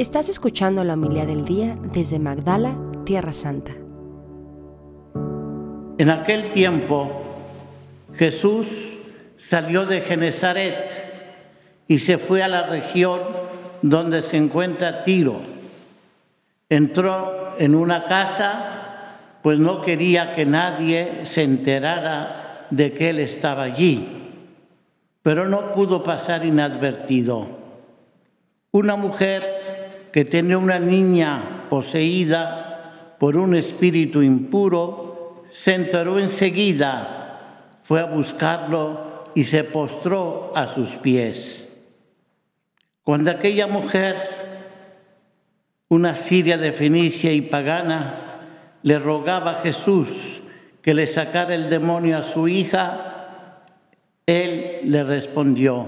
Estás escuchando la humildad del día desde Magdala, Tierra Santa. En aquel tiempo Jesús salió de Genezaret y se fue a la región donde se encuentra Tiro. Entró en una casa, pues no quería que nadie se enterara de que él estaba allí, pero no pudo pasar inadvertido. Una mujer que tenía una niña poseída por un espíritu impuro, se enteró enseguida, fue a buscarlo y se postró a sus pies. Cuando aquella mujer, una siria de Fenicia y pagana, le rogaba a Jesús que le sacara el demonio a su hija, él le respondió,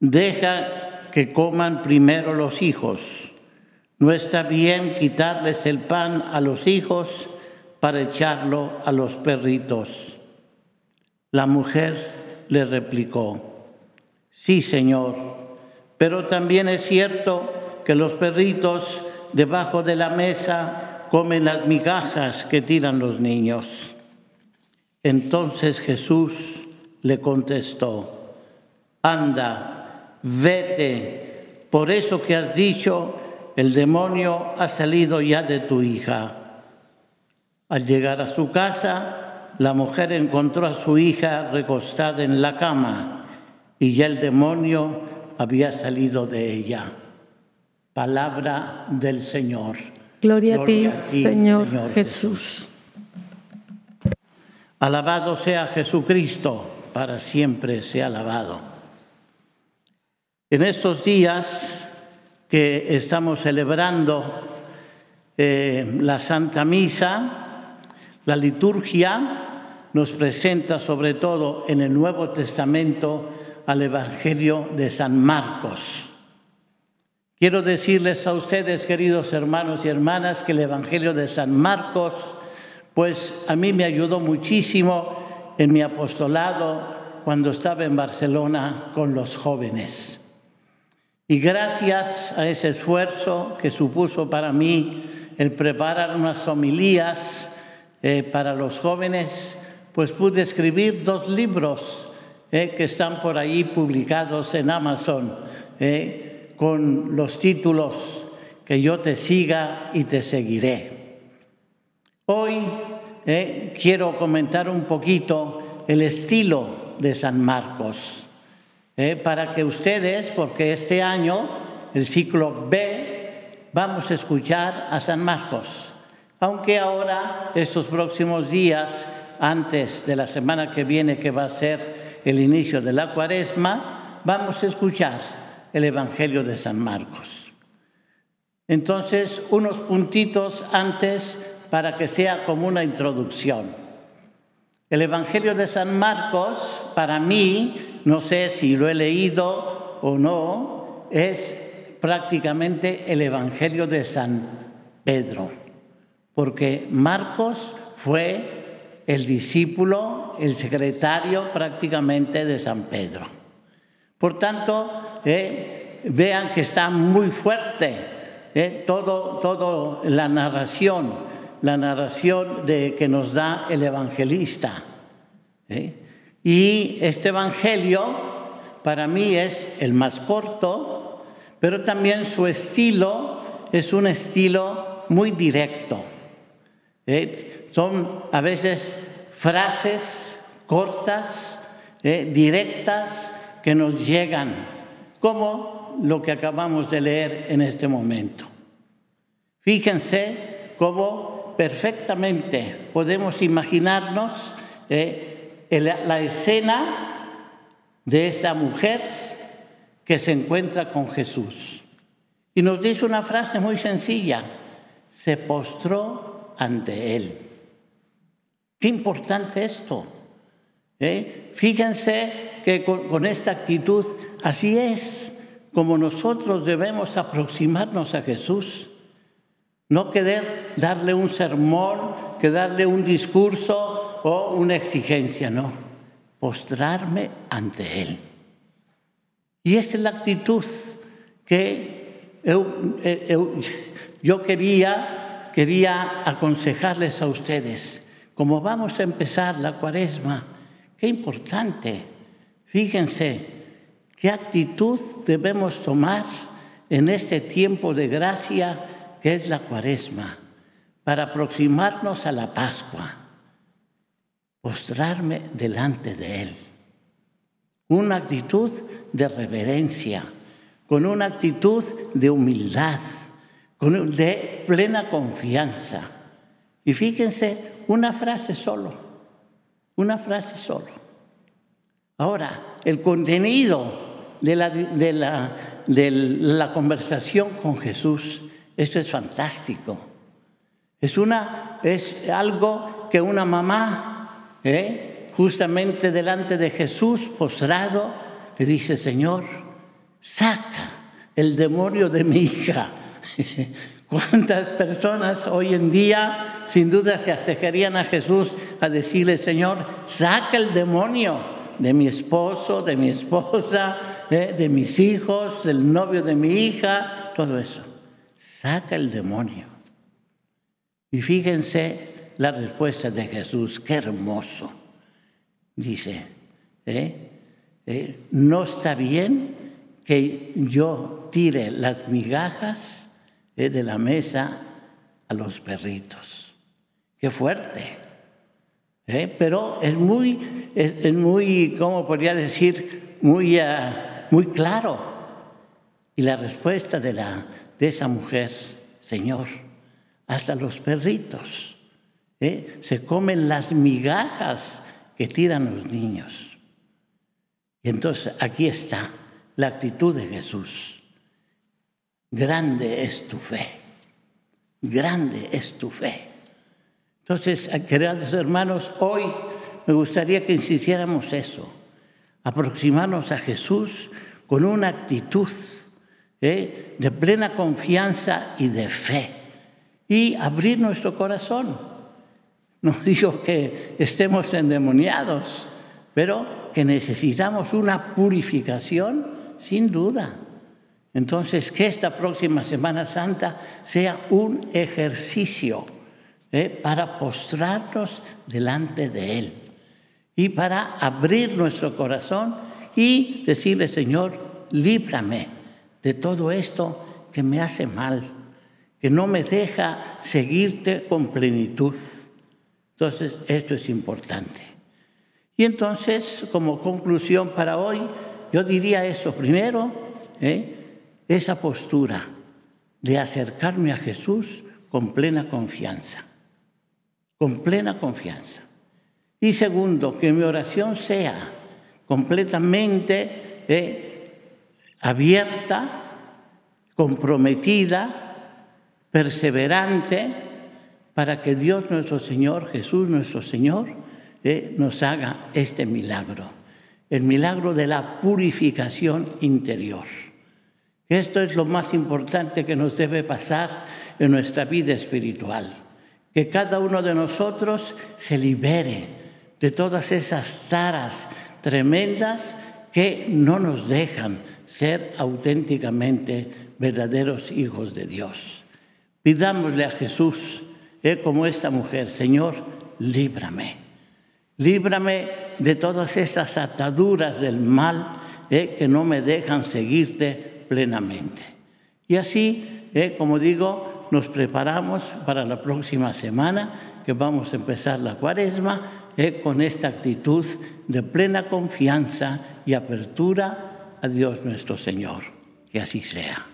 deja que coman primero los hijos. No está bien quitarles el pan a los hijos para echarlo a los perritos. La mujer le replicó, sí, Señor pero también es cierto que los perritos debajo de la mesa comen las migajas que tiran los niños. Entonces Jesús le contestó, anda, vete, por eso que has dicho, el demonio ha salido ya de tu hija. Al llegar a su casa, la mujer encontró a su hija recostada en la cama y ya el demonio había salido de ella. Palabra del Señor. Gloria, a, ti, Señor, Jesús. Alabado sea Jesucristo, para siempre sea alabado. En estos días que estamos celebrando eh, la Santa Misa, la liturgia nos presenta sobre todo en el Nuevo Testamento al Evangelio de San Marcos. Quiero decirles a ustedes, queridos hermanos y hermanas, que el Evangelio de San Marcos, pues a mí me ayudó muchísimo en mi apostolado cuando estaba en Barcelona con los jóvenes. Y gracias a ese esfuerzo que supuso para mí el preparar unas homilías eh, para los jóvenes, pues pude escribir dos libros eh, que están por ahí publicados en Amazon, eh, con los títulos Que yo te siga y te seguiré. Hoy eh, quiero comentar un poquito el estilo de San Marcos, para que ustedes, porque este año, el ciclo B, vamos a escuchar a San Marcos. Aunque ahora, estos próximos días, antes de la semana que viene, que va a ser el inicio de la cuaresma, vamos a escuchar el Evangelio de San Marcos. Entonces, unos puntitos antes para que sea como una introducción. El Evangelio de San Marcos, para mí, no sé si lo he leído o no, es prácticamente el Evangelio de San Pedro, porque Marcos fue el discípulo, el secretario prácticamente de San Pedro. Por tanto, eh, vean que está muy fuerte eh, todo, todo la narración, la narración de, que nos da el evangelista. Eh. Y este evangelio para mí es el más corto, pero también su estilo es un estilo muy directo. Son a veces frases cortas, eh, directas, que nos llegan, como lo que acabamos de leer en este momento. Fíjense cómo perfectamente podemos imaginarnos eh, la escena de esta mujer que se encuentra con Jesús. Y nos dice una frase muy sencilla, se postró ante él. Qué importante esto. ¿eh? Fíjense que con, esta actitud, así es como nosotros debemos aproximarnos a Jesús. No querer darle un sermón, que darle un discurso o una exigencia, no. Postrarme ante Él. Y esta es la actitud que yo quería, quería aconsejarles a ustedes, como vamos a empezar la cuaresma, qué importante, fíjense, qué actitud debemos tomar en este tiempo de gracia que es la cuaresma, para aproximarnos a la Pascua, postrarme delante de Él. Una actitud de reverencia, con una actitud de humildad, de plena confianza. Y fíjense, una frase solo, una frase solo. Ahora, el contenido de la, de la, de la conversación con Jesús, esto es fantástico. Es, una, es algo que una mamá, ¿eh? justamente delante de Jesús, postrado, le dice, Señor, saca el demonio de mi hija. ¿Cuántas personas hoy en día sin duda se acercarían a Jesús a decirle, Señor, saca el demonio de mi esposo, de mi esposa, eh, de mis hijos, del novio de mi hija, todo eso? Saca el demonio. Y fíjense la respuesta de Jesús, qué hermoso. Dice, ¿eh? ¿Eh? no está bien que yo tire las migajas eh, de la mesa a los perritos. Qué fuerte. Pero es muy, es, muy, ¿cómo podría decir? Muy, ah, muy claro. Y la respuesta de, la, de esa mujer, Señor, hasta los perritos ¿eh? se comen las migajas que tiran los niños. Y entonces aquí está la actitud de Jesús. Grande es tu fe, grande es tu fe. Entonces, queridos hermanos, hoy me gustaría que insistiéramos eso, aproximarnos a Jesús con una actitud ¿eh? de plena confianza y de fe y abrir nuestro corazón. No digo que estemos endemoniados, pero que necesitamos una purificación sin duda. Entonces, que esta próxima Semana Santa sea un ejercicio ¿eh? para postrarnos delante de Él y para abrir nuestro corazón y decirle, Señor, líbrame de todo esto que me hace mal, que no me deja seguirte con plenitud. Entonces, esto es importante. Y entonces, como conclusión para hoy, yo diría eso. Primero, ¿eh? esa postura de acercarme a Jesús con plena confianza. Con plena confianza. Y segundo, que mi oración sea completamente ¿eh? abierta, comprometida, perseverante, para que Dios nuestro Señor, Jesús nuestro Señor, ¿eh? nos haga este milagro el milagro de la purificación interior. Esto es lo más importante que nos debe pasar en nuestra vida espiritual, que cada uno de nosotros se libere de todas esas taras tremendas que no nos dejan ser auténticamente verdaderos hijos de Dios. Pidámosle a Jesús, eh, como esta mujer, Señor, líbrame Líbrame de todas esas ataduras del mal eh, que no me dejan seguirte plenamente. Y así, eh, como digo, nos preparamos para la próxima semana, que vamos a empezar la cuaresma, eh, con esta actitud de plena confianza y apertura a Dios nuestro Señor. Que así sea.